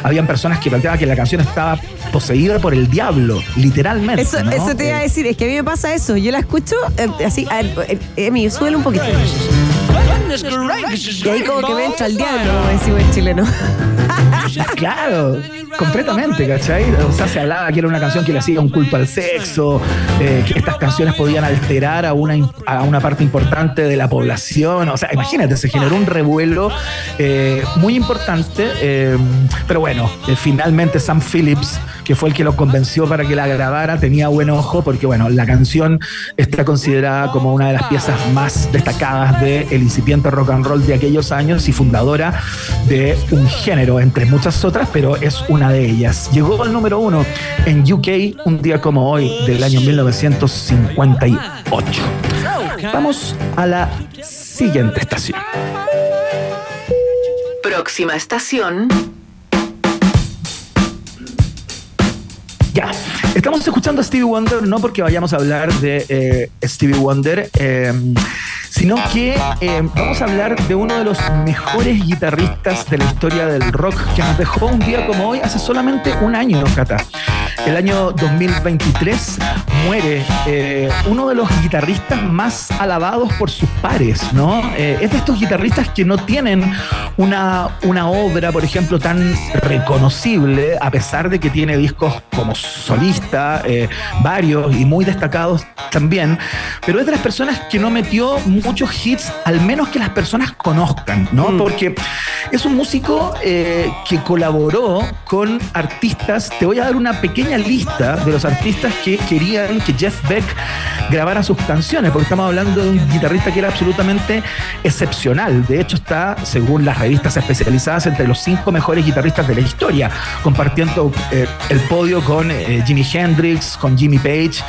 Habían personas que planteaban que la canción estaba poseída por el diablo, literalmente. Eso, ¿no? eso te iba a decir, es que a mí me pasa eso. Yo la escucho eh, así, a ver, eh, Emi, súbele un poquito. Y ahí como que entra el diablo, como decimos en chileno. Claro, completamente, ¿cachai? O sea, se hablaba que era una canción que le hacía un culto al sexo, eh, que estas canciones podían alterar a una, a una parte importante de la población. O sea, imagínate, se generó un revuelo eh, muy importante. eh, pero bueno, finalmente Sam Phillips, que fue el que lo convenció para que la grabara, tenía buen ojo porque, bueno, la canción está considerada como una de las piezas más destacadas del incipiente rock and roll de aquellos años y fundadora de un género, entre muchas otras, pero es una de ellas. Llegó al número uno en UK un día como hoy, del año 1958. Vamos a la siguiente estación. Próxima estación. Ya, estamos escuchando a Stevie Wonder no porque vayamos a hablar de eh, Stevie Wonder, eh, sino que eh, vamos a hablar de uno de los mejores guitarristas de la historia del rock que nos dejó un día como hoy, hace solamente un año, Cata. El año 2023 muere eh, uno de los guitarristas más alabados por sus pares, ¿no? Eh, es de estos guitarristas que no tienen una, una obra, por ejemplo, tan reconocible, a pesar de que tiene discos como solista, eh, varios y muy destacados también, pero es de las personas que no metió muchos hits, al menos que las personas conozcan, ¿no? Porque es un músico que colaboró con artistas, te voy a dar una pequeña lista de los artistas que querían que Jeff Beck grabara sus canciones, porque estamos hablando de un guitarrista que era absolutamente excepcional. De hecho, está, según las revistas especializadas, entre los cinco mejores guitarristas de la historia, compartiendo eh, el podio con eh, Jimi Hendrix, con Jimmy Page.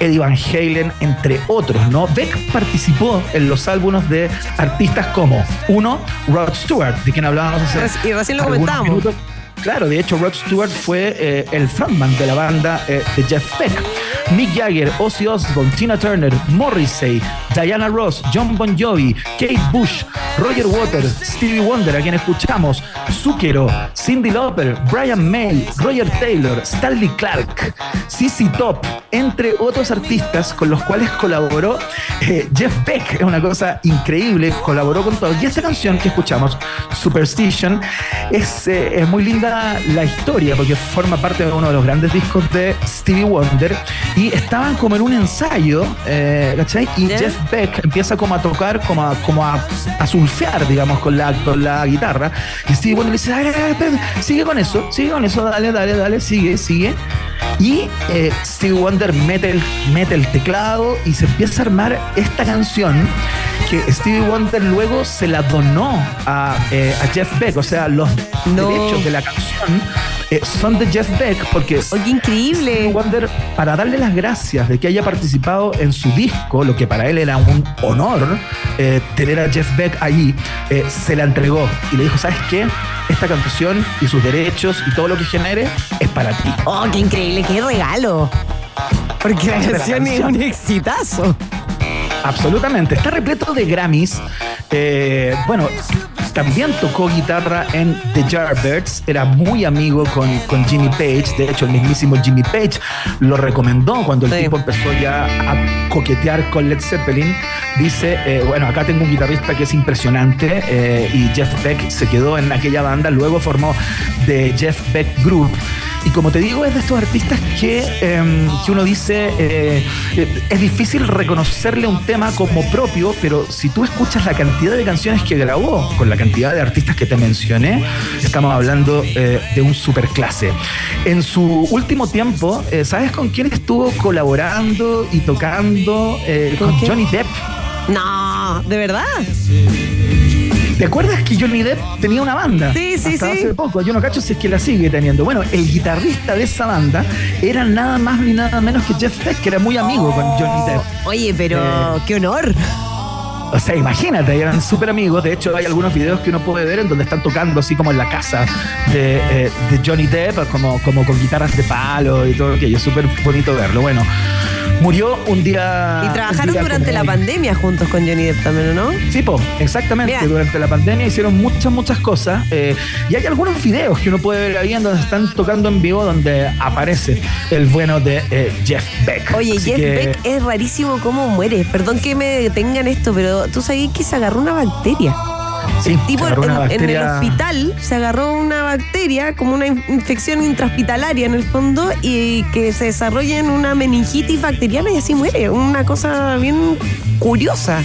Eddie Van Halen, entre otros, ¿no? Beck participó en los álbumes de artistas como, uno, Rod Stewart, de quien hablábamos hace y recién lo comentábamos. minutos. Claro, de hecho, Rod Stewart fue eh, el frontman de la banda eh, de Jeff Beck. Mick Jagger, Ozzy Osbourne, Tina Turner, Morrissey, Diana Ross, John Bon Jovi, Kate Bush, Roger Waters, Stevie Wonder, a quien escuchamos, Zucchero, Cindy Lauper, Brian May, Roger Taylor, Stanley Clark, CC Top, entre otros artistas con los cuales colaboró eh, Jeff Beck. Es una cosa increíble, colaboró con todos. Y esta canción que escuchamos, Superstition, es, eh, es muy linda la historia porque forma parte de uno de los grandes discos de Stevie Wonder estaban como en un ensayo, eh, ¿cachai? Y Jeff Beck empieza como a tocar, como a, como a, a surfear, digamos, con la, con la guitarra. Y Stevie Wonder le dice, "Ay, ay, ay, espérate, sigue con eso, sigue con eso, dale, dale, dale, sigue, sigue. Y eh, Stevie Wonder mete el, mete el teclado y se empieza a armar esta canción que Stevie Wonder luego se la donó a, eh, a Jeff Beck. O sea, los derechos de la canción eh, son de Jeff Beck porque Oye, increíble. Stevie Wonder, para darle las gracias de que haya participado en su disco, lo que para él era un honor eh, tener a Jeff Beck ahí, eh, se la entregó y le dijo, ¿sabes qué? Esta canción y sus derechos y todo lo que genere es para ti. Oh, qué increíble, qué regalo. Porque la La canción es canción. un exitazo. Absolutamente. Está repleto de Grammys. Eh, bueno, también tocó guitarra en The Yardbirds. Era muy amigo con, con Jimmy Page. De hecho, el mismísimo Jimmy Page lo recomendó cuando el Sí. tipo empezó ya a coquetear con Led Zeppelin. Dice, eh, bueno, acá tengo un guitarrista que es impresionante eh, y Jeff Beck se quedó en aquella banda. Luego formó The Jeff Beck Group. Y como te digo, es de estos artistas que, eh, que uno dice, eh, es difícil reconocerle un tema como propio, pero si tú escuchas la cantidad de canciones que grabó con la cantidad de artistas que te mencioné, estamos hablando eh, de un superclase. En su último tiempo, eh, ¿sabes con quién estuvo colaborando y tocando? ¿Con con? Johnny Depp. No, ¿de verdad? ¿Te acuerdas que Johnny Depp tenía una banda? Sí, sí, Hasta sí. hace poco. Yo no cacho si es que la sigue teniendo. Bueno, el guitarrista de esa banda era nada más ni nada menos que Jeff Beck, que era muy amigo con Johnny Depp. Oye, pero Eh, qué honor. O sea, imagínate, eran súper amigos. De hecho, hay algunos videos que uno puede ver en donde están tocando así como en la casa de, eh, de Johnny Depp, como, como con guitarras de palo y todo aquello. Es súper bonito verlo. Bueno, murió un día. Y trabajaron día durante la hoy. pandemia juntos con Johnny Depp también, ¿o no? Sí, po, exactamente. Mira. Durante la pandemia hicieron muchas, muchas cosas. eh, y hay algunos videos que uno puede ver ahí en donde están tocando en vivo donde aparece el bueno de eh, Jeff Beck. Oye, Así Jeff que- Beck es rarísimo cómo muere. Perdón que me detengan esto, pero tú sabías que se agarró una bacteria. Sí, Tipo, en, en el hospital se agarró una bacteria, como una in- infección intrahospitalaria en el fondo, y que se desarrolla en una meningitis bacteriana y así muere. Una cosa bien curiosa.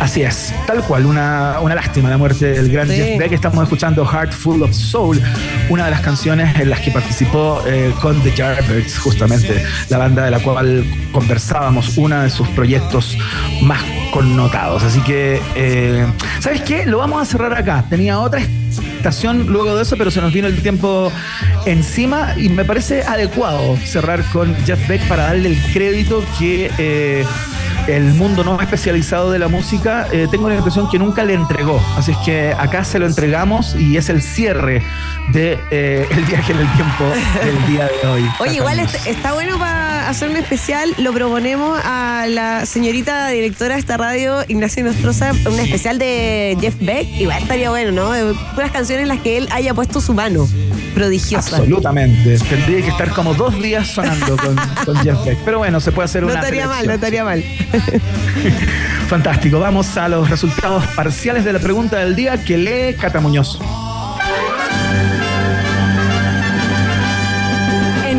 Así es, tal cual, una, una lástima la muerte del gran Sí. Jeff Beck. Estamos escuchando Heart Full of Soul, una de las canciones en las que participó eh, con The Yardbirds, justamente la banda de la cual conversábamos, uno de sus proyectos más connotados. Así que, eh, ¿sabes qué? Lo vamos a cerrar acá. Tenía otra estación luego de eso, pero se nos vino el tiempo encima y me parece adecuado cerrar con Jeff Beck para darle el crédito que eh, el mundo no especializado de la música eh, tengo la impresión que nunca le entregó. Así es que acá se lo entregamos y es el cierre de eh, el viaje en el tiempo del día de hoy. Oye, igual está bueno para hacer un especial. Lo proponemos a la señorita directora de esta radio, Ignacio Nostroza, un especial de Jeff Beck. Igual estaría bueno, ¿no? Puras canciones en las que él haya puesto su mano prodigiosa. Absolutamente. Tendría que estar como dos días sonando con, con Jeff Beck. Pero bueno, se puede hacer No una estaría mal, no estaría mal. Fantástico. Vamos a los resultados parciales de la pregunta del día que lee Cata Muñoz.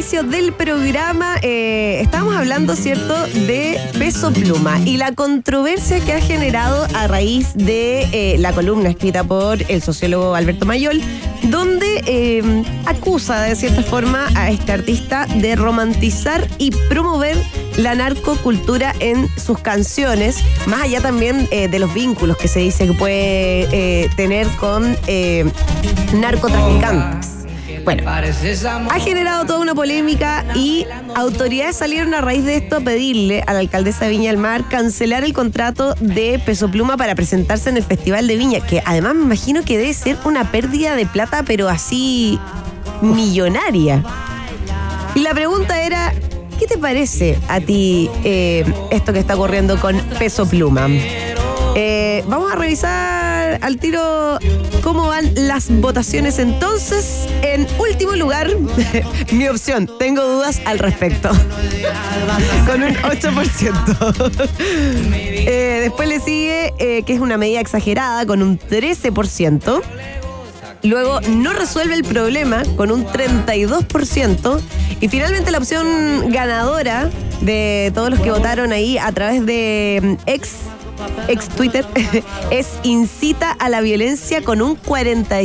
inicio del programa. eh, estábamos hablando, ¿cierto?, de peso pluma y la controversia que ha generado a raíz de eh, la columna escrita por el sociólogo Alberto Mayol, donde eh, acusa de cierta forma a este artista de romantizar y promover la narcocultura en sus canciones, más allá también eh, de los vínculos que se dice que puede tener con narcotraficantes. Bueno, ha generado toda una polémica y autoridades salieron a raíz de esto a pedirle a la alcaldesa de Viña del Mar cancelar el contrato de Peso Pluma para presentarse en el Festival de Viña, que además me imagino que debe ser una pérdida de plata, pero así millonaria. Y la pregunta era, ¿qué te parece a ti eh, esto que está ocurriendo con Peso Pluma? Eh, vamos a revisar al tiro cómo van las votaciones entonces. En último lugar, mi opción, tengo dudas al respecto. Con un 8%. Eh, después le sigue, eh, que es una medida exagerada, con un 13%. Luego no resuelve el problema con un 32%. Y finalmente la opción ganadora de todos los que votaron ahí a través de mm, ex, ex Twitter es incita a la violencia con un 45%.